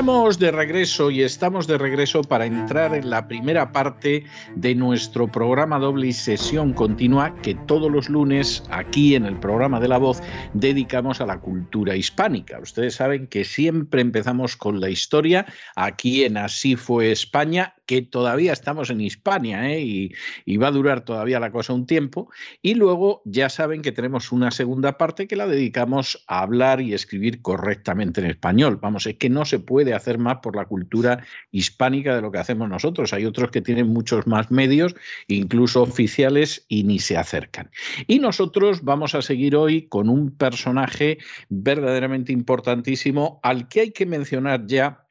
Estamos de regreso y estamos de regreso para entrar en la primera parte de nuestro programa doble y sesión continua que todos los lunes aquí en el programa de la voz dedicamos a la cultura hispánica. Ustedes saben que siempre empezamos con la historia aquí en Así fue España que todavía estamos en Hispania ¿eh? y, va a durar todavía la cosa un tiempo. Y luego ya saben que tenemos una segunda parte que la dedicamos a hablar y escribir correctamente en español. Vamos, es que no se puede hacer más por la cultura hispánica de lo que hacemos nosotros. Hay otros que tienen muchos más medios, incluso oficiales, y ni se acercan. Y nosotros vamos a seguir hoy con un personaje verdaderamente importantísimo al que hay que mencionar ya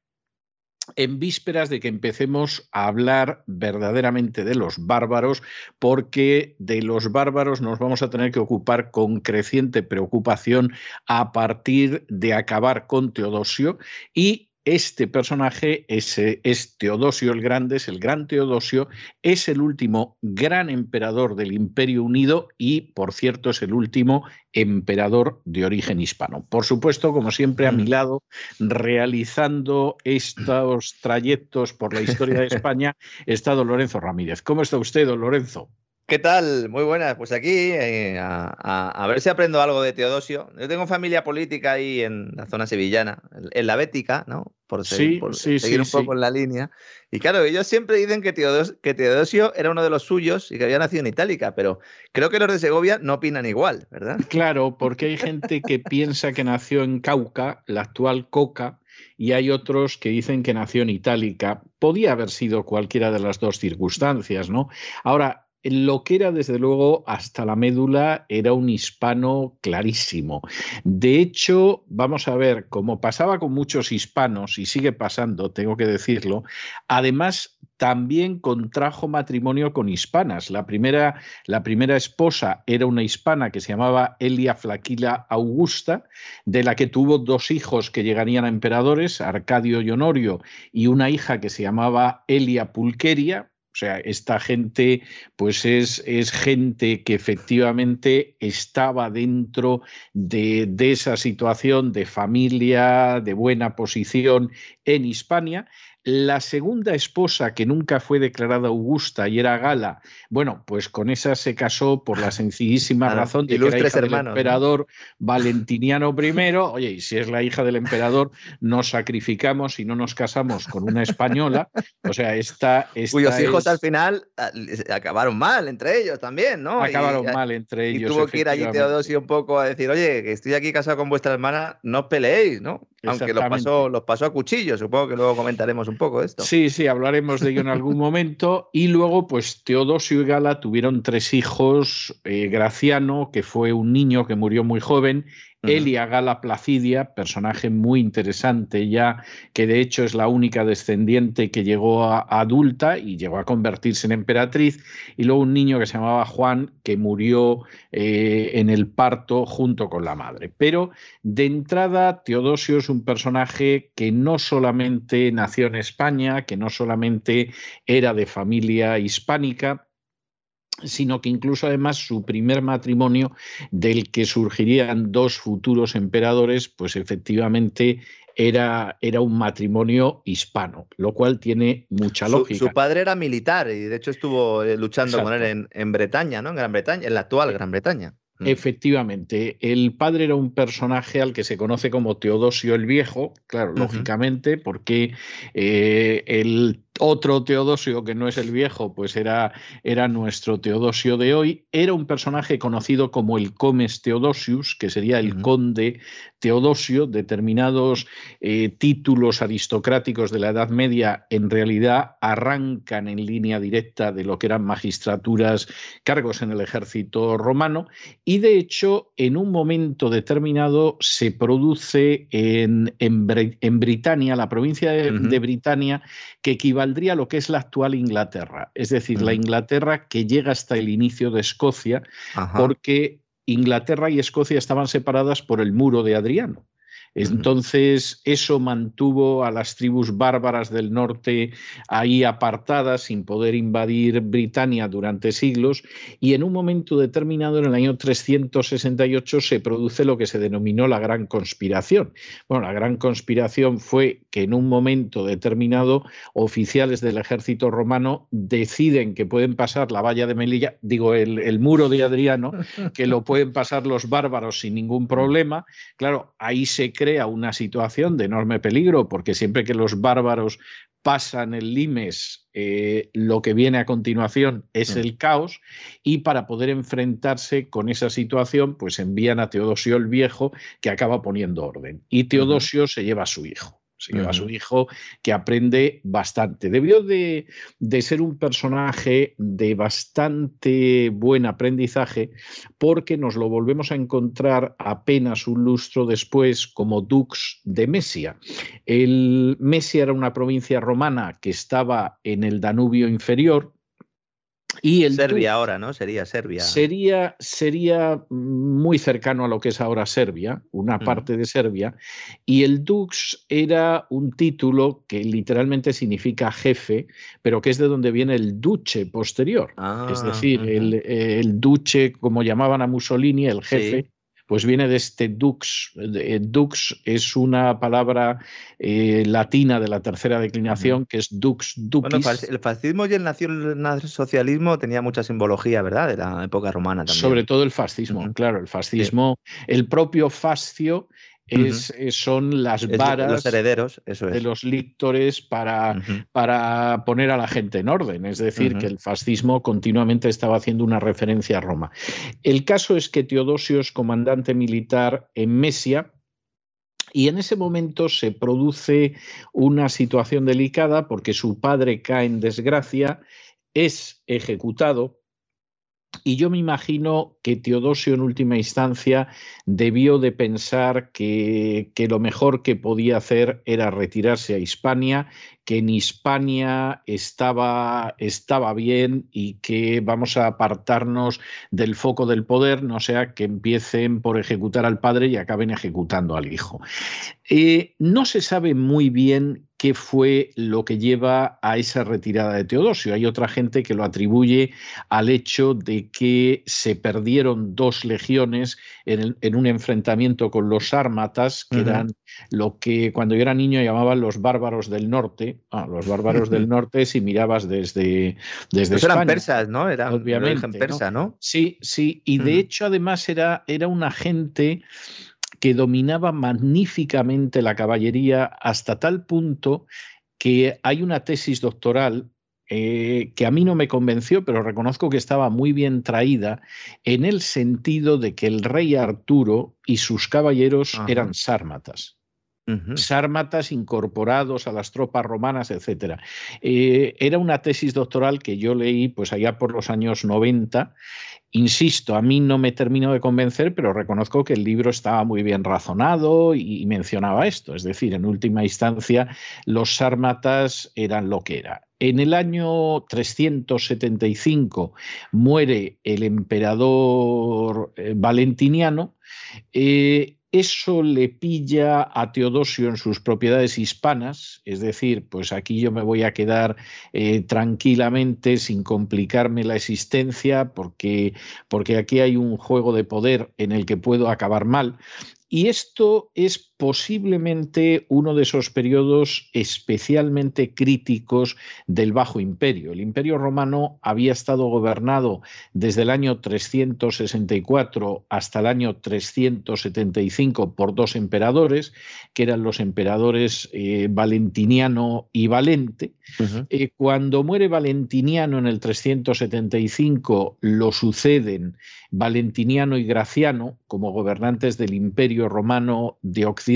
en vísperas de que empecemos a hablar verdaderamente de los bárbaros, porque de los bárbaros nos vamos a tener que ocupar con creciente preocupación a partir de acabar con Teodosio y este personaje es, es, Teodosio el Grande, es el gran Teodosio, es el último gran emperador del Imperio Unido y, por cierto, es el último emperador de origen hispano. Por supuesto, como siempre, a mi mm. lado, realizando estos trayectos por la historia de España, está don Lorenzo Ramírez. ¿Cómo está usted, don Lorenzo? ¿Qué tal? Muy buenas. Pues aquí eh, a, ver si aprendo algo de Teodosio. Yo tengo familia política ahí en la zona sevillana, en la Bética, ¿no? Por, seguir, un poco en la línea. Y claro, ellos siempre dicen que Teodosio, que Teodosio era uno de los suyos y que había nacido en Itálica, pero creo que los de Segovia no opinan igual, ¿verdad? Claro, porque hay gente que piensa que nació en Cauca, la actual Coca, y hay otros que dicen que nació en Itálica. Podía haber sido cualquiera de las dos circunstancias, ¿no? Ahora, lo que era desde luego hasta la médula era un hispano clarísimo. De hecho, vamos a ver, como pasaba con muchos hispanos y sigue pasando, tengo que decirlo, además también contrajo matrimonio con hispanas. La primera, la primera esposa era una hispana que se llamaba Elia Flaquila Augusta, de la que tuvo dos hijos que llegarían a emperadores, Arcadio y Honorio, y una hija que se llamaba Elia Pulqueria, o sea, esta gente, pues es, es gente que efectivamente estaba dentro de, de, esa situación de familia, de buena posición en Hispania la segunda esposa, que nunca fue declarada Augusta y era Gala, bueno, pues con esa se casó por la sencillísima razón de que era hija del emperador Valentiniano I. Oye, y si es la hija del emperador, nos sacrificamos y no nos casamos con una española. O sea, esta. Cuyos hijos al final ah, acabaron mal entre ellos también, ¿no? Acabaron mal entre ellos. Y tuvo que ir allí Teodosio un poco a decir, oye, que estoy aquí casado con vuestra hermana, no os peleéis, ¿no? Aunque los pasó, los pasó a cuchillo, supongo que luego comentaremos un poco esto. Sí, sí, hablaremos de ello en algún momento. Y luego, pues Teodosio y Gala tuvieron tres hijos, eh, Graciano, que fue un niño que murió muy joven, Elia Gala Placidia, personaje muy interesante ya, que de hecho es la única descendiente que llegó a, adulta y llegó a convertirse en emperatriz, y luego un niño que se llamaba Juan, que murió eh, en el parto junto con la madre. Pero de entrada, Teodosio es un personaje que no solamente nació en España, que no solamente era de familia hispánica, sino que incluso además su primer matrimonio del que surgirían dos futuros emperadores, pues efectivamente era, era un matrimonio hispano, lo cual tiene mucha lógica. Su, padre era militar y de hecho estuvo eh, luchando con él en, en, Bretaña, ¿no? En Gran Bretaña, en la actual Gran Bretaña. Mm. Efectivamente, el padre era un personaje al que se conoce como Teodosio el Viejo, claro, lógicamente, porque eh, el otro Teodosio, que no es el viejo, pues era, era nuestro Teodosio de hoy, era un personaje conocido como el Comes Theodosius, que sería el conde Teodosio, determinados eh, títulos aristocráticos de la Edad Media en realidad arrancan en línea directa de lo que eran magistraturas, cargos en el ejército romano, y de hecho en un momento determinado se produce en, en, Britania, la provincia de, de Britania, que equivale a lo que es la actual Inglaterra, es decir, la Inglaterra que llega hasta el inicio de Escocia, porque Inglaterra y Escocia estaban separadas por el muro de Adriano. Entonces, eso mantuvo a las tribus bárbaras del norte ahí apartadas, sin poder invadir Britania durante siglos, y en un momento determinado, en el año 368, se produce lo que se denominó la Gran Conspiración. Bueno, la Gran Conspiración fue que en un momento determinado oficiales del ejército romano deciden que pueden pasar la valla de Melilla, digo, el, el muro de Adriano, que lo pueden pasar los bárbaros sin ningún problema. Claro, ahí se crea una situación de enorme peligro, porque siempre que los bárbaros pasan el limes, eh, lo que viene a continuación es mm. el caos, y para poder enfrentarse con esa situación, pues envían a Teodosio el Viejo, que acaba poniendo orden. Y Teodosio se lleva a su hijo se lleva a su hijo, que aprende bastante. Debió de, ser un personaje de bastante buen aprendizaje porque nos lo volvemos a encontrar apenas un lustro después como dux de Mesia. El Mesia era una provincia romana que estaba en el Danubio inferior, y el Serbia ahora, ¿no? Sería Serbia. Sería, sería muy cercano a lo que es ahora Serbia, una parte de Serbia. Y el Dux era un título que literalmente significa jefe, pero que es de donde viene el duce posterior. es ah, decir, el, el, duce, como llamaban a Mussolini, el jefe pues viene de este dux. Dux es una palabra eh, latina de la tercera declinación, que es dux ducis. Bueno, el fascismo y el nacionalsocialismo tenía mucha simbología, ¿verdad? De la época romana también. Sobre todo el fascismo, claro, el fascismo, el propio fascio es, eh, son las varas los herederos, eso de los lictores para, para, poner a la gente en orden. Es decir, que el fascismo continuamente estaba haciendo una referencia a Roma. El caso es que Teodosio es comandante militar en Mesia. Y en ese momento se produce una situación delicada porque su padre cae en desgracia, es ejecutado y yo me imagino que Teodosio en última instancia debió de pensar que, que, lo mejor que podía hacer era retirarse a Hispania que en Hispania estaba, estaba bien y que vamos a apartarnos del foco del poder, no sea que empiecen por ejecutar al padre y acaben ejecutando al hijo. Eh, no se sabe muy bien qué fue lo que lleva a esa retirada de Teodosio. Hay otra gente que lo atribuye al hecho de que se perdieron dos legiones en, un enfrentamiento con los ármatas, que eran lo que cuando yo era niño llamaban los bárbaros del norte, Ah, los bárbaros del norte si mirabas desde, desde España. eran persas, ¿no? Era obviamente persa, ¿no? Sí, sí, y de hecho además era, era una gente que dominaba magníficamente la caballería hasta tal punto que hay una tesis doctoral eh, que a mí no me convenció, pero reconozco que estaba muy bien traída en el sentido de que el rey Arturo y sus caballeros eran sármatas sármatas incorporados a las tropas romanas, etc. Eh, era una tesis doctoral que yo leí pues allá por los años 90. Insisto, a mí no me terminó de convencer, pero reconozco que el libro estaba muy bien razonado y mencionaba esto. Es decir, en última instancia, los sármatas eran lo que era. En el año 375 muere el emperador eh, Valentiniano. Eh, eso le pilla a Teodosio en sus propiedades hispanas, es decir, pues aquí yo me voy a quedar eh, tranquilamente sin complicarme la existencia porque, porque aquí hay un juego de poder en el que puedo acabar mal. Y esto es posiblemente uno de esos periodos especialmente críticos del Bajo Imperio. El Imperio Romano había estado gobernado desde el año 364 hasta el año 375 por dos emperadores, que eran los emperadores eh, Valentiniano y Valente. Eh, cuando muere Valentiniano en el 375, lo suceden Valentiniano y Graciano como gobernantes del Imperio Romano de Occidente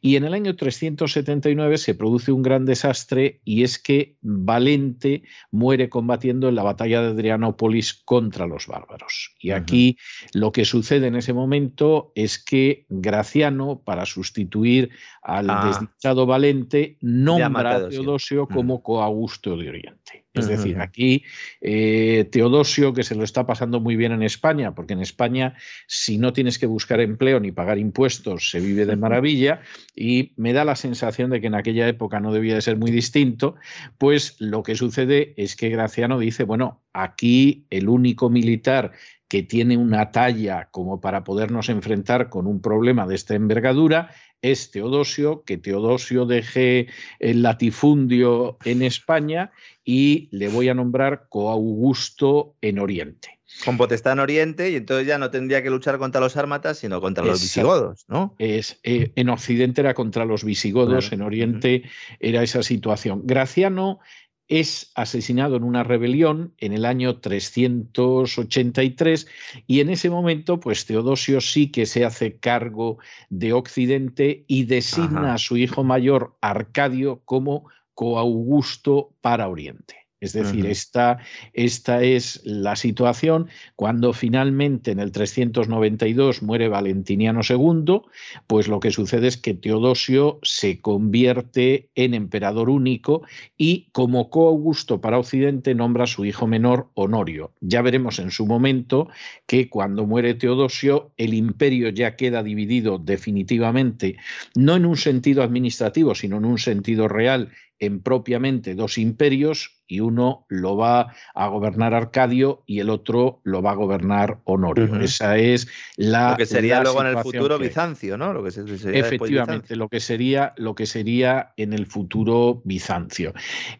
y en el año 379 se produce un gran desastre y es que Valente muere combatiendo en la batalla de Adrianópolis contra los bárbaros. Y aquí lo que sucede en ese momento es que Graciano, para sustituir al ah. desdichado Valente, nombra a Teodosio como coaugusto de Oriente. Es decir, aquí eh, Teodosio, que se lo está pasando muy bien en España, porque en España si no tienes que buscar empleo ni pagar impuestos, se vive de maravilla, y me da la sensación de que en aquella época no debía de ser muy distinto, pues lo que sucede es que Graciano dice, bueno, aquí el único militar que tiene una talla como para podernos enfrentar con un problema de esta envergadura es Teodosio, que Teodosio deje el latifundio en España y le voy a nombrar coaugusto en Oriente. Con potestad en Oriente y entonces ya no tendría que luchar contra los ármatas, sino contra los visigodos, ¿no? Es, eh, en Occidente era contra los visigodos, en Oriente era esa situación. Graciano es asesinado en una rebelión en el año 383 y en ese momento pues Teodosio sí que se hace cargo de Occidente y designa a su hijo mayor Arcadio como coaugusto para Oriente. Es decir, esta, esta, es la situación cuando finalmente en el 392 muere Valentiniano II, pues lo que sucede es que Teodosio se convierte en emperador único y como coaugusto para Occidente nombra a su hijo menor Honorio. Ya veremos en su momento que cuando muere Teodosio el imperio ya queda dividido definitivamente, no en un sentido administrativo, sino en un sentido real en propiamente dos imperios y uno lo va a gobernar Arcadio y el otro lo va a gobernar Honorio. Esa es la. Lo que sería luego en el futuro Bizancio, ¿no? Lo que sería Efectivamente, lo que sería lo que sería en el futuro Bizancio.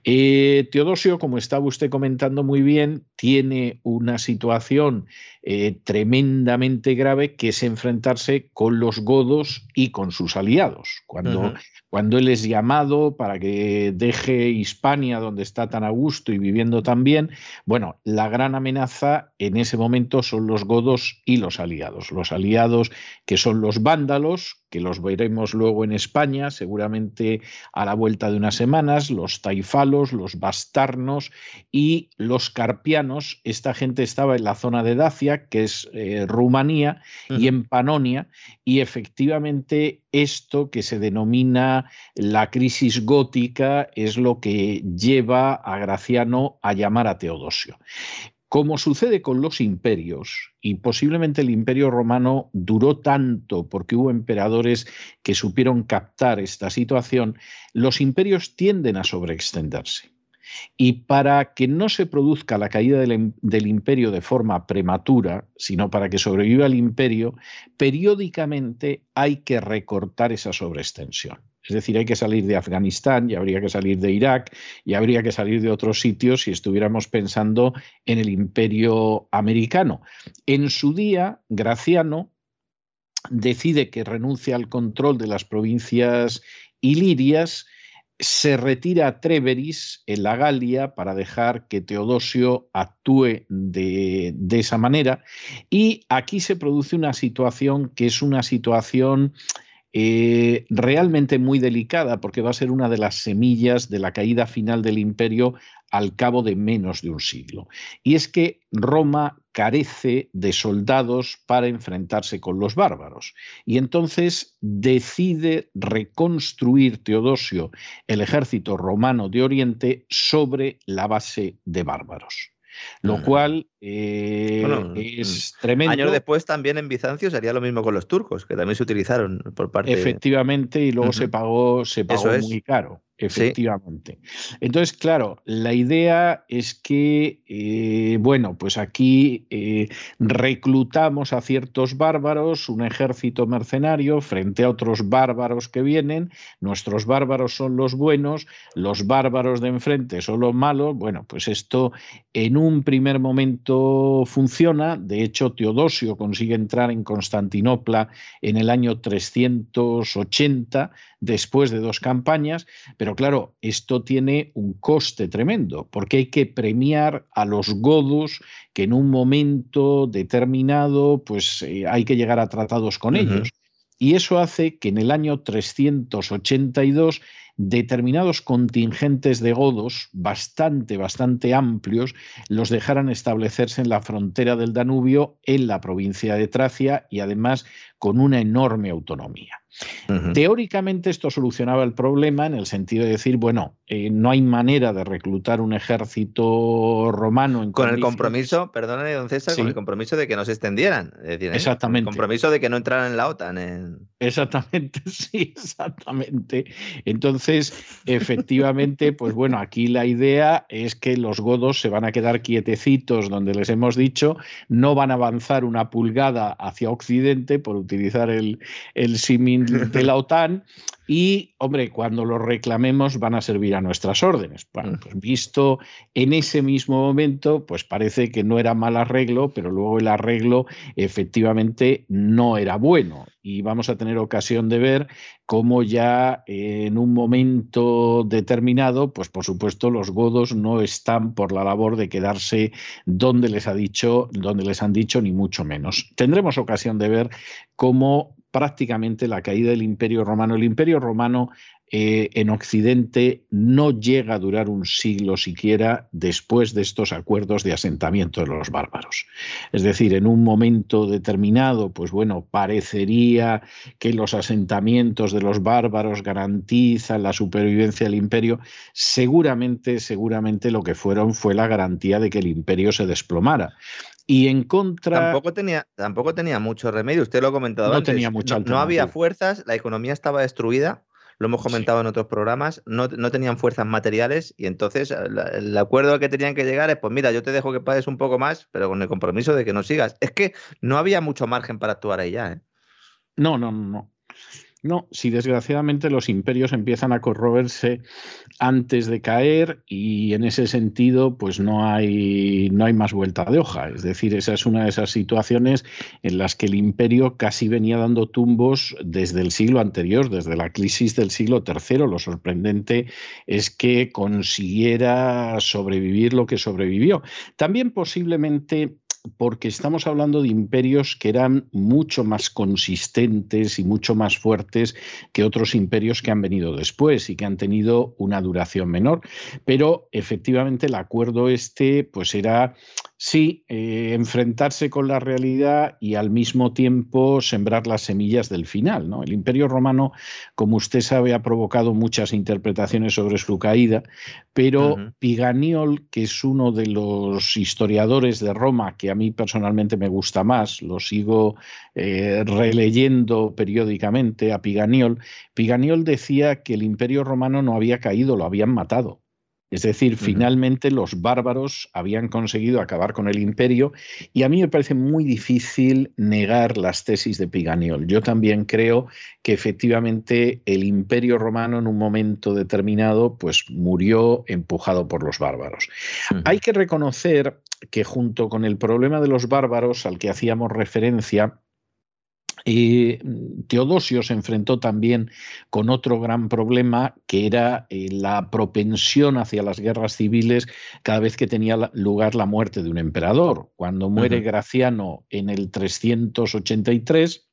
Eh, Teodosio, como estaba usted comentando muy bien, tiene una situación eh, tremendamente grave que es enfrentarse con los godos y con sus aliados. Cuando cuando él es llamado para que deje Hispania, donde está tan a gusto y viviendo tan bien, bueno, la gran amenaza en ese momento son los godos y los aliados. Los aliados que son los vándalos, que los veremos luego en España, seguramente a la vuelta de unas semanas, los taifalos, los bastarnos y los carpianos. Esta gente estaba en la zona de Dacia, que es eh, Rumanía, y en Panonia, y efectivamente esto que se denomina la crisis gótica es lo que lleva a Graciano a llamar a Teodosio. Como sucede con los imperios, y posiblemente el imperio romano duró tanto porque hubo emperadores que supieron captar esta situación, los imperios tienden a sobreextenderse. Y para que no se produzca la caída del, imperio de forma prematura, sino para que sobreviva el imperio, periódicamente hay que recortar esa sobreextensión. Es decir, hay que salir de Afganistán y habría que salir de Irak y habría que salir de otros sitios si estuviéramos pensando en el imperio americano. En su día, Graciano decide que renuncia al control de las provincias ilirias, se retira a Treveris, en la Galia, para dejar que Teodosio actúe de, de esa manera. Y aquí se produce una situación que es una situación eh, realmente muy delicada porque va a ser una de las semillas de la caída final del imperio al cabo de menos de un siglo. Y es que Roma carece de soldados para enfrentarse con los bárbaros. Y entonces decide reconstruir Teodosio el ejército romano de Oriente sobre la base de bárbaros lo cual eh, es tremendo. Años después también en Bizancio sería lo mismo con los turcos, que también se utilizaron por parte Efectivamente, y luego se pagó, se pagó muy caro. Efectivamente. Entonces, claro, la idea es que, eh, bueno, pues aquí eh, reclutamos a ciertos bárbaros, un ejército mercenario frente a otros bárbaros que vienen, nuestros bárbaros son los buenos, los bárbaros de enfrente son los malos, bueno, pues esto en un primer momento funciona, de hecho Teodosio consigue entrar en Constantinopla en el año 380, después de dos campañas, pero claro, esto tiene un coste tremendo, porque hay que premiar a los godos que en un momento determinado pues eh, hay que llegar a tratados con ellos. Y eso hace que en el año 382 determinados contingentes de godos bastante, bastante amplios los dejaran establecerse en la frontera del Danubio, en la provincia de Tracia y además con una enorme autonomía. Teóricamente esto solucionaba el problema en el sentido de decir, bueno, eh, no hay manera de reclutar un ejército romano. En con el compromiso, perdóname, don César, con el compromiso de que no se extendieran. Es decir, ¿eh? exactamente. El compromiso de que no entraran en la OTAN. Exactamente, sí, exactamente. Entonces, efectivamente, pues bueno, aquí la idea es que los godos se van a quedar quietecitos donde les hemos dicho, no van a avanzar una pulgada hacia Occidente, por utilizar el, el de la OTAN y, hombre, cuando los reclamemos van a servir a nuestras órdenes. Bueno, mm. pues visto en ese mismo momento, pues parece que no era mal arreglo, pero luego el arreglo efectivamente no era bueno. Y vamos a tener ocasión de ver cómo ya en un momento determinado, pues por supuesto los godos no están por la labor de quedarse donde les ha dicho, donde les han dicho, ni mucho menos. Tendremos ocasión de ver cómo prácticamente la caída del Imperio Romano. El Imperio Romano eh, en Occidente no llega a durar un siglo siquiera después de estos acuerdos de asentamiento de los bárbaros. Es decir, en un momento determinado, pues bueno, parecería que los asentamientos de los bárbaros garantizan la supervivencia del imperio. Seguramente, seguramente lo que fueron fue la garantía de que el imperio se desplomara. Y en contra. Tampoco tenía, tampoco tenía mucho remedio. Usted lo ha comentado no antes. Tenía mucha no, había fuerzas, la economía estaba destruida. Lo hemos comentado en otros programas. No, tenían fuerzas materiales y entonces el, acuerdo al que tenían que llegar es: pues mira, yo te dejo que pagues un poco más, pero con el compromiso de que no sigas. Es que no había mucho margen para actuar ahí ya. ¿eh? No, no, no. No, si desgraciadamente los imperios empiezan a corroerse antes de caer y en ese sentido pues no hay, no hay más vuelta de hoja. Es decir, esa es una de esas situaciones en las que el imperio casi venía dando tumbos desde el siglo anterior, desde la crisis del siglo III. Lo sorprendente es que consiguiera sobrevivir lo que sobrevivió. También posiblemente porque estamos hablando de imperios que eran mucho más consistentes y mucho más fuertes que otros imperios que han venido después y que han tenido una duración menor. Pero efectivamente el acuerdo este pues era Sí, eh, enfrentarse con la realidad y al mismo tiempo sembrar las semillas del final. ¿no? El Imperio Romano, como usted sabe, ha provocado muchas interpretaciones sobre su caída, pero Piganiol, que es uno de los historiadores de Roma que a mí personalmente me gusta más, lo sigo eh, releyendo periódicamente a Piganiol, Piganiol decía que el Imperio Romano no había caído, lo habían matado. Es decir, finalmente los bárbaros habían conseguido acabar con el imperio y a mí me parece muy difícil negar las tesis de Piganiol. Yo también creo que efectivamente el imperio romano en un momento determinado pues murió empujado por los bárbaros. Hay que reconocer que junto con el problema de los bárbaros al que hacíamos referencia, y Teodosio se enfrentó también con otro gran problema que era eh, la propensión hacia las guerras civiles cada vez que tenía lugar la muerte de un emperador. Cuando muere Graciano en el 383,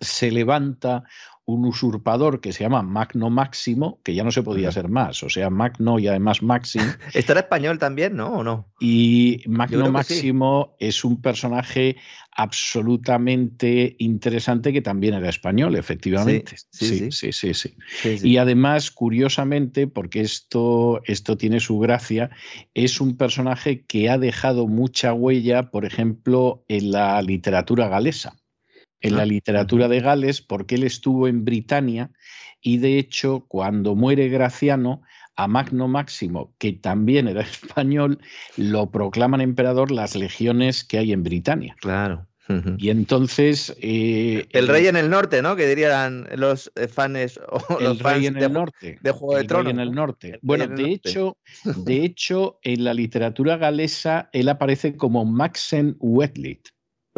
se levanta un usurpador que se llama Magno Máximo, que ya no se podía ser más, o sea, Magno y además Máximo. ¿Estará español también, no? ¿O no? Y Magno Máximo es un personaje absolutamente interesante que también era español, efectivamente. Sí, sí, sí, sí. Y además, curiosamente, porque esto, esto tiene su gracia, es un personaje que ha dejado mucha huella, por ejemplo, en la literatura galesa. En la literatura de Gales porque él estuvo en Britania y de hecho cuando muere Graciano a Magno Máximo, que también era español, lo proclaman emperador las legiones que hay en Britania. Claro. Y entonces. Eh, el rey en el norte, ¿no? Que dirían los eh, fans o el rey en el norte. De Juego de el Tronos. en el norte. Bueno, de hecho, de hecho, en la literatura galesa él aparece como Maxen Wetlit.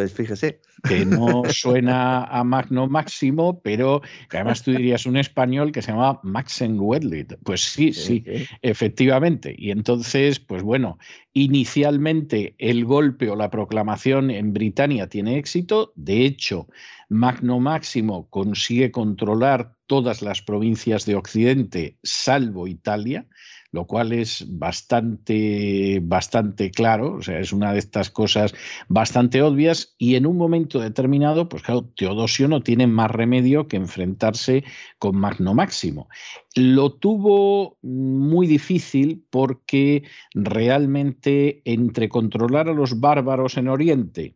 Pues fíjese. Que no suena a Magno Máximo, pero que además tú dirías un español que se llama Maxen Wedlit. Pues sí, sí, efectivamente. Y entonces, pues bueno, inicialmente el golpe o la proclamación en Britania tiene éxito. De hecho, Magno Máximo consigue controlar todas las provincias de Occidente, salvo Italia lo cual es bastante, bastante claro, o sea, es una de estas cosas bastante obvias y en un momento determinado, pues claro, Teodosio no tiene más remedio que enfrentarse con Magno Máximo. Lo tuvo muy difícil porque realmente entre controlar a los bárbaros en Oriente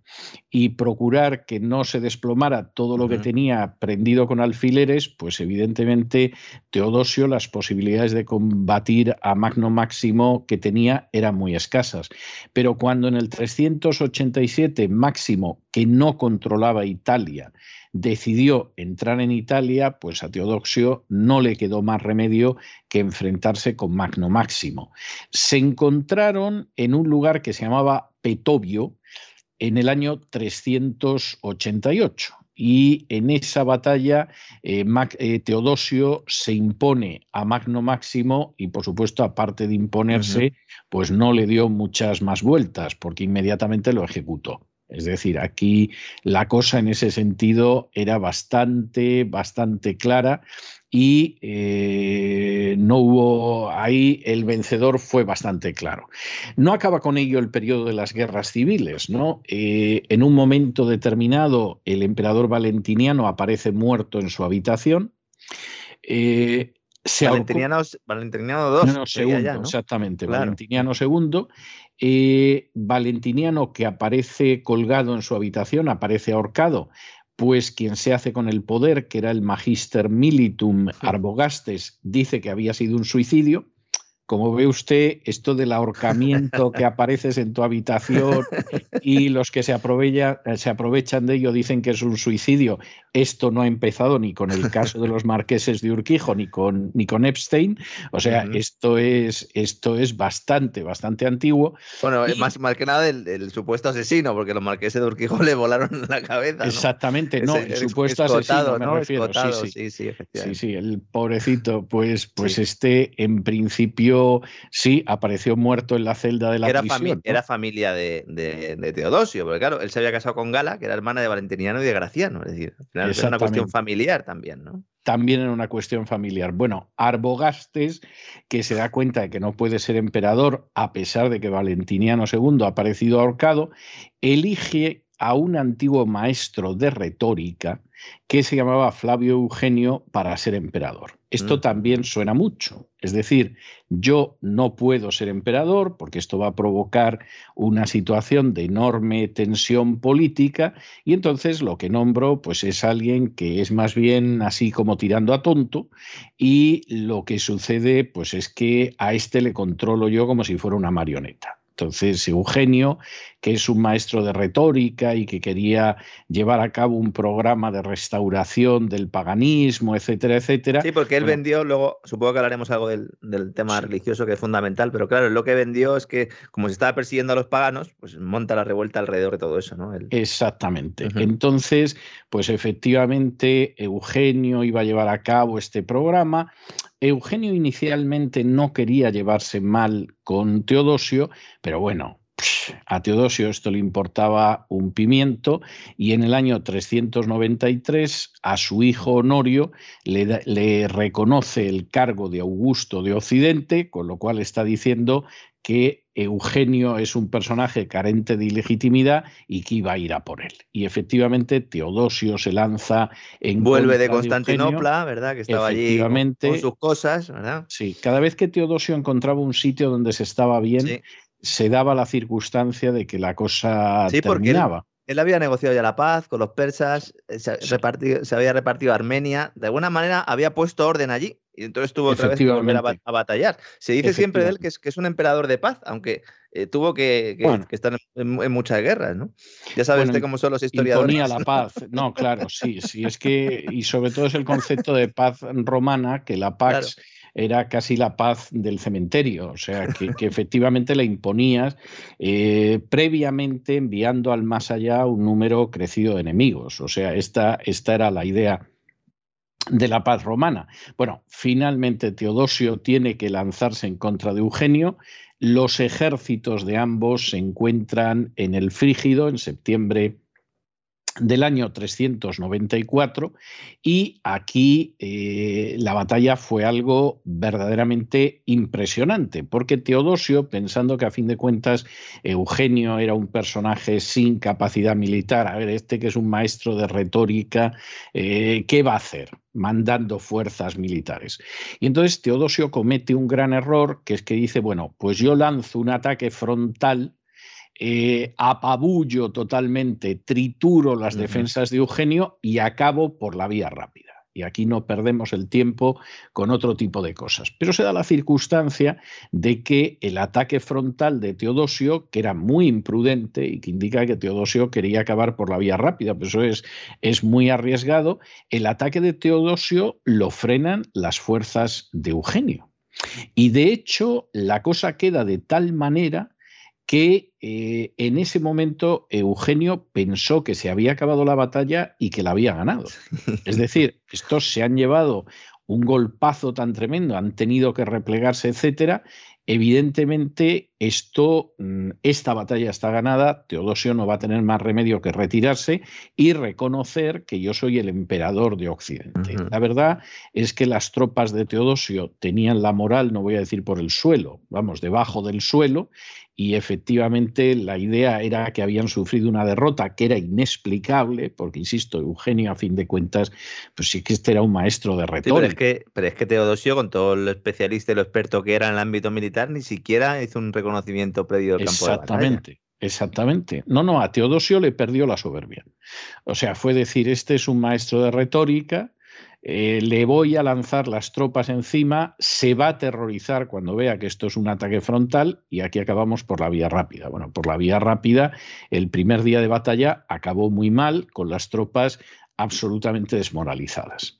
y procurar que no se desplomara todo lo que tenía prendido con alfileres, pues evidentemente Teodosio las posibilidades de combatir a Magno Máximo que tenía eran muy escasas. Pero cuando en el 387 Máximo, que no controlaba Italia, decidió entrar en Italia, pues a Teodosio no le quedó más remedio que enfrentarse con Magno Máximo. Se encontraron en un lugar que se llamaba Petovio en el año 388 y en esa batalla eh, eh, Teodosio se impone a Magno Máximo y por supuesto aparte de imponerse pues no le dio muchas más vueltas porque inmediatamente lo ejecutó. Es decir, aquí la cosa en ese sentido era bastante, bastante clara y eh, no hubo ahí el vencedor fue bastante claro. No acaba con ello el periodo de las guerras civiles, ¿no? Eh, en un momento determinado el emperador Valentiniano aparece muerto en su habitación. Eh, Valentiniano, Valentiniano II. No, segundo, exactamente. Valentiniano II Valentiniano, que aparece colgado en su habitación, aparece ahorcado, pues quien se hace con el poder, que era el Magister Militum Arbogastes, dice que había sido un suicidio, como ve usted, esto del ahorcamiento que apareces en tu habitación y los que se, se aprovechan de ello dicen que es un suicidio, esto no ha empezado ni con el caso de los marqueses de Urquijo ni con, ni con Epstein. O sea, esto, es, esto es bastante, bastante antiguo. Bueno, más, más que nada el, supuesto asesino, porque los marqueses de Urquijo le volaron la cabeza. Exactamente, no, el, supuesto asesino me refiero. Sí sí. Sí, sí, el pobrecito, pues, pues este en principio sí, apareció muerto en la celda de la era prisión. Era familia de, Teodosio, porque claro, él se había casado con Gala, que era hermana de Valentiniano y de Graciano, es decir, era una cuestión familiar también, ¿no? También era una cuestión familiar. Bueno, Arbogastes, que se da cuenta de que no puede ser emperador a pesar de que Valentiniano II ha aparecido ahorcado, elige a un antiguo maestro de retórica que se llamaba Flavio Eugenio para ser emperador. Esto también suena mucho. Es decir, yo no puedo ser emperador porque esto va a provocar una situación de enorme tensión política y entonces lo que nombro pues es alguien que es más bien así como tirando a tonto y lo que sucede pues es que a este le controlo yo como si fuera una marioneta. Entonces, Eugenio, que es un maestro de retórica y que quería llevar a cabo un programa de restauración del paganismo, etcétera, etcétera. Sí, porque él vendió, luego supongo que hablaremos algo del, tema religioso que es fundamental, pero claro, lo que vendió es que como se estaba persiguiendo a los paganos, pues monta la revuelta alrededor de todo eso, ¿no? Exactamente. Entonces, pues efectivamente, Eugenio iba a llevar a cabo este programa Eugenio inicialmente no quería llevarse mal con Teodosio, pero bueno, a Teodosio esto le importaba un pimiento y en el año 393 a su hijo Honorio le, le, reconoce el cargo de Augusto de Occidente, con lo cual está diciendo que Eugenio es un personaje carente de ilegitimidad y que iba a ir a por él. Y efectivamente Teodosio se lanza en... Vuelve de Constantinopla, ¿verdad? Que estaba allí con, sus cosas, ¿verdad? Sí, cada vez que Teodosio encontraba un sitio donde se estaba bien, se daba la circunstancia de que la cosa sí, terminaba. Él había negociado ya la paz con los persas, eh, se, se, había repartido Armenia, de alguna manera había puesto orden allí y entonces tuvo otra vez que volver a, batallar. Se dice siempre de él que es, que es un emperador de paz, aunque eh, tuvo que, estar en, muchas guerras, ¿no? Ya sabes cómo son los historiadores. Imponía la paz, no, claro, sí, sí, es que, y sobre todo es el concepto de paz romana, que la paz era casi la paz del cementerio, o sea, que, efectivamente le imponías eh, previamente enviando al más allá un número crecido de enemigos, o sea, esta, esta era la idea de la paz romana. Bueno, finalmente Teodosio tiene que lanzarse en contra de Eugenio. Los ejércitos de ambos se encuentran en el Frígido en septiembre del año 394 y aquí eh, la batalla fue algo verdaderamente impresionante porque Teodosio, pensando que a fin de cuentas Eugenio era un personaje sin capacidad militar, a ver, este que es un maestro de retórica, eh, ¿qué va a hacer? mandando fuerzas militares. Y entonces Teodosio comete un gran error, que es que dice, bueno, pues yo lanzo un ataque frontal eh, apabullo totalmente, trituro las defensas de Eugenio y acabo por la vía rápida. Y aquí no perdemos el tiempo con otro tipo de cosas. Pero se da la circunstancia de que el ataque frontal de Teodosio, que era muy imprudente y que indica que Teodosio quería acabar por la vía rápida, pues eso es, es muy arriesgado, el ataque de Teodosio lo frenan las fuerzas de Eugenio. Y de hecho, la cosa queda de tal manera que eh, en ese momento Eugenio pensó que se había acabado la batalla y que la había ganado. Es decir, estos se han llevado un golpazo tan tremendo, han tenido que replegarse, etcétera. Evidentemente, esto, mm, esta batalla está ganada. Teodosio no va a tener más remedio que retirarse y reconocer que yo soy el emperador de Occidente. La verdad es que las tropas de Teodosio tenían la moral, no voy a decir por el suelo, vamos, debajo del suelo, y efectivamente la idea era que habían sufrido una derrota que era inexplicable, porque insisto, Eugenio a fin de cuentas, pues sí que este era un maestro de retórica. pero, es que, pero es que Teodosio, con todo lo especialista y lo experto que era en el ámbito militar, ni siquiera hizo un reconocimiento previo del campo Exactamente. Exactamente. No, no, a Teodosio le perdió la soberbia. O sea, fue decir, este es un maestro de retórica, eh, le voy a lanzar las tropas encima, se va a aterrorizar cuando vea que esto es un ataque frontal y aquí acabamos por la vía rápida. Bueno, por la vía rápida, el primer día de batalla acabó muy mal con las tropas absolutamente desmoralizadas.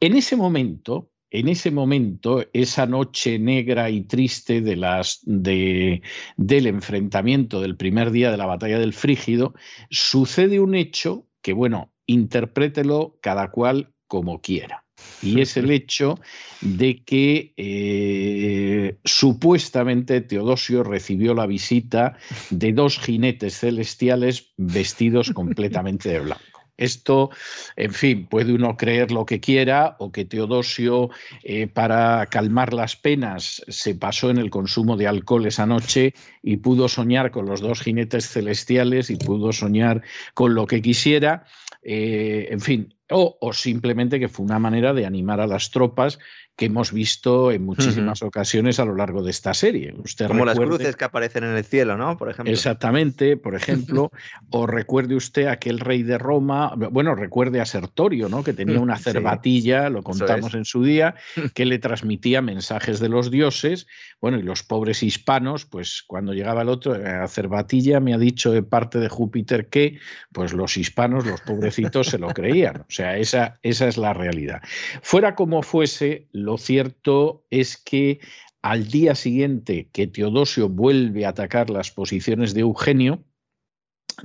En ese momento, en ese momento, esa noche negra y triste de las, de, del enfrentamiento del primer día de la batalla del Frígido, sucede un hecho que, bueno, interprételo cada cual como quiera. Y es el hecho de que eh, supuestamente Teodosio recibió la visita de dos jinetes celestiales vestidos completamente de blanco. Esto, en fin, puede uno creer lo que quiera o que Teodosio, eh, para calmar las penas, se pasó en el consumo de alcohol esa noche y pudo soñar con los dos jinetes celestiales y pudo soñar con lo que quisiera. Eh, en fin, o, simplemente que fue una manera de animar a las tropas que hemos visto en muchísimas ocasiones a lo largo de esta serie. Usted Como las cruces que aparecen en el cielo, ¿no? Por ejemplo. Exactamente, por ejemplo, o recuerde usted aquel rey de Roma, bueno, recuerde a Sertorio, ¿no? Que tenía una cervatilla, lo contamos en su día, que le transmitía mensajes de los dioses, bueno, y los pobres hispanos, pues cuando llegaba el otro, eh, a cervatilla me ha dicho de parte de Júpiter que, pues los hispanos, los pobrecitos, se lo creían. O sea, esa, esa es la realidad. Fuera como fuese, lo cierto es que al día siguiente que Teodosio vuelve a atacar las posiciones de Eugenio,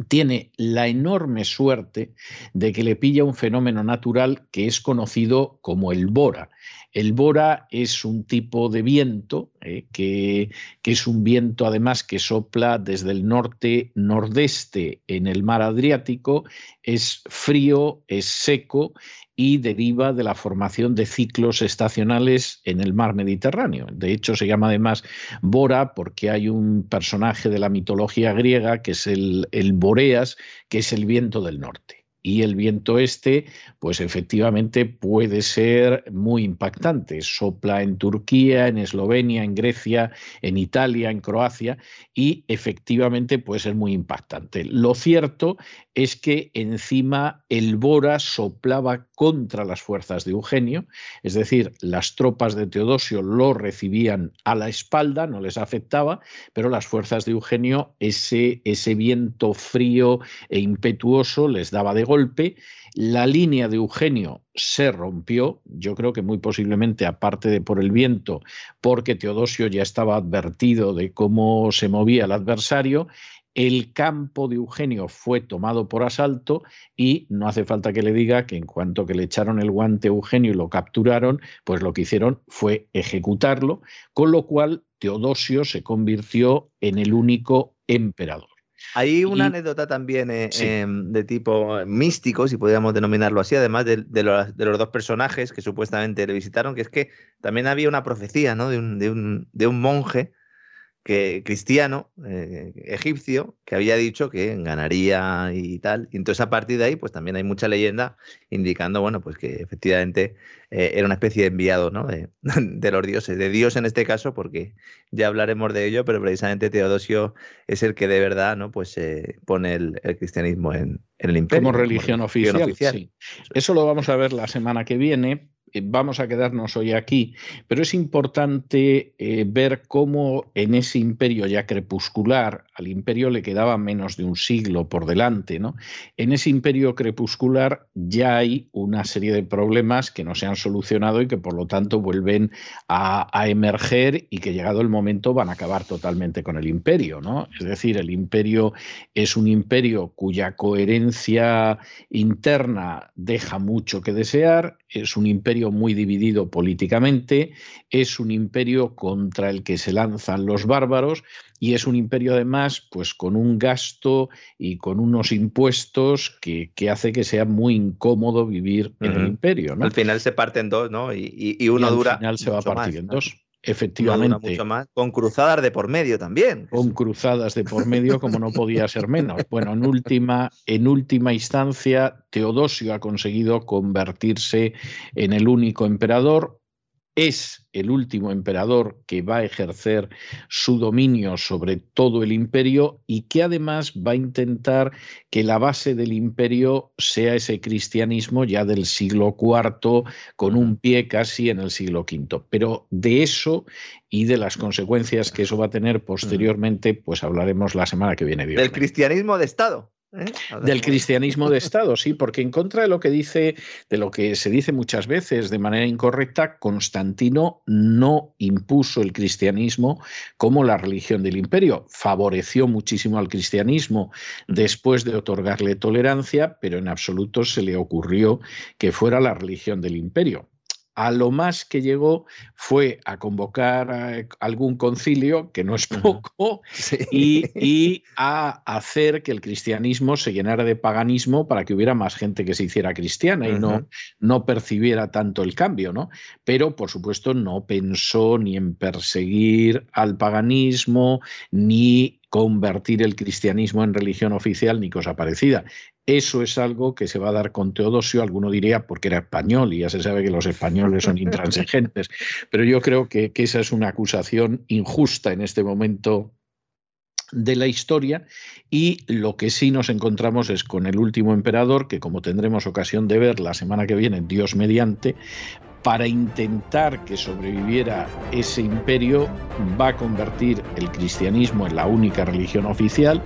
tiene la enorme suerte de que le pilla un fenómeno natural que es conocido como el bora. El bora es un tipo de viento eh, que, es un viento además que sopla desde el norte nordeste en el mar Adriático, es frío, es seco y deriva de la formación de ciclos estacionales en el mar Mediterráneo. De hecho, se llama además Bora porque hay un personaje de la mitología griega que es el, el Boreas, que es el viento del norte. Y el viento este, pues efectivamente puede ser muy impactante. Sopla en Turquía, en Eslovenia, en Grecia, en Italia, en Croacia y efectivamente puede ser muy impactante. Lo cierto es que encima el Bora soplaba contra las fuerzas de Eugenio, es decir, las tropas de Teodosio lo recibían a la espalda, no les afectaba, pero las fuerzas de Eugenio ese, ese viento frío e impetuoso les daba de golpe. La línea de Eugenio se rompió, yo creo que muy posiblemente aparte de por el viento, porque Teodosio ya estaba advertido de cómo se movía el adversario el campo de Eugenio fue tomado por asalto y no hace falta que le diga que en cuanto que le echaron el guante a Eugenio y lo capturaron, pues lo que hicieron fue ejecutarlo, con lo cual Teodosio se convirtió en el único emperador. Hay una anécdota también eh, em, de tipo místico, si podríamos denominarlo así, además de, los, dos personajes que supuestamente le visitaron, que es que también había una profecía ¿no? de, un, de un monje que cristiano eh, egipcio que había dicho que ganaría y tal. Y entonces a partir de ahí, pues también hay mucha leyenda indicando, bueno, pues que efectivamente eh, era una especie de enviado, ¿no? De, los dioses, de Dios en este caso, porque ya hablaremos de ello, pero precisamente Teodosio es el que de verdad, ¿no? Pues eh, pone el, cristianismo en, el imperio. Como religión, oficial, Sí. Eso lo vamos a ver la semana que viene, vamos a quedarnos hoy aquí, pero es importante eh, ver cómo en ese imperio ya crepuscular, al imperio le quedaba menos de un siglo por delante, ¿no? En ese imperio crepuscular ya hay una serie de problemas que no se han solucionado y que por lo tanto vuelven a, a emerger y que llegado el momento van a acabar totalmente con el imperio, ¿no? Es decir, el imperio es un imperio cuya coherencia interna deja mucho que desear, es un imperio muy dividido políticamente, es un imperio contra el que se lanzan los bárbaros y es un imperio además pues con un gasto y con unos impuestos que, hace que sea muy incómodo vivir en el imperio. Al final se parte en dos, ¿no? Y, uno dura. Al final se va a partir en dos. Efectivamente. mucho más, con cruzadas de por medio también. Con cruzadas de por medio, como no podía ser menos. Bueno, en última, en última instancia, Teodosio ha conseguido convertirse en el único emperador es el último emperador que va a ejercer su dominio sobre todo el imperio y que además va a intentar que la base del imperio sea ese cristianismo ya del siglo IV con un pie casi en el siglo V. Pero de eso y de las consecuencias que eso va a tener posteriormente, pues hablaremos la semana que viene. Del cristianismo de Estado. ¿Eh? Del cristianismo de Estado, sí, porque en contra de lo que dice, de lo que se dice muchas veces de manera incorrecta, Constantino no impuso el cristianismo como la religión del imperio. Favoreció muchísimo al cristianismo después de otorgarle tolerancia, pero en absoluto se le ocurrió que fuera la religión del imperio a lo más que llegó fue a convocar algún concilio, que no es poco, y, a hacer que el cristianismo se llenara de paganismo para que hubiera más gente que se hiciera cristiana y no, no percibiera tanto el cambio, ¿no? Pero, por supuesto, no pensó ni en perseguir al paganismo, ni convertir el cristianismo en religión oficial ni cosa parecida. Eso es algo que se va a dar con Teodosio, alguno diría porque era español y ya se sabe que los españoles son intransigentes, pero yo creo que, esa es una acusación injusta en este momento de la historia y lo que sí nos encontramos es con el último emperador, que como tendremos ocasión de ver la semana que viene, Dios mediante, para intentar que sobreviviera ese imperio, va a convertir el cristianismo en la única religión oficial,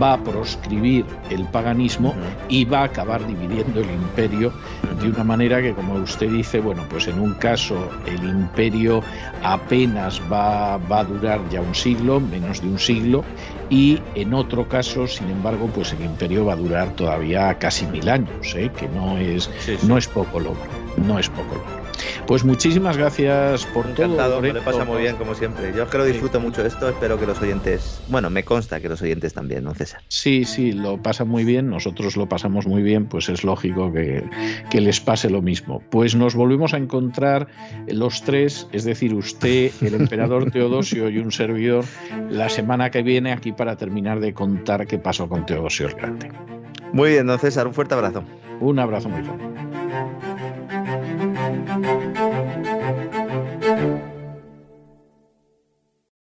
va a proscribir el paganismo y va a acabar dividiendo el imperio de una manera que, como usted dice, bueno, pues en un caso el imperio apenas va, va a durar ya un siglo, menos de un siglo, y en otro caso, sin embargo, pues el imperio va a durar todavía casi mil años, ¿eh? que no es, no es poco logro, no es poco logro. Pues muchísimas gracias por Encantado, todo. Me le pasa muy bien, como siempre. Yo creo que disfruto mucho esto. Espero que los oyentes, bueno, me consta que los oyentes también, ¿no, César? Sí, sí, lo pasan muy bien. Nosotros lo pasamos muy bien, pues es lógico que, que les pase lo mismo. Pues nos volvemos a encontrar los tres, es decir, usted, el emperador Teodosio y un servidor, la semana que viene aquí para terminar de contar qué pasó con Teodosio el Grande. Muy bien, don César, un fuerte abrazo. Un abrazo muy fuerte.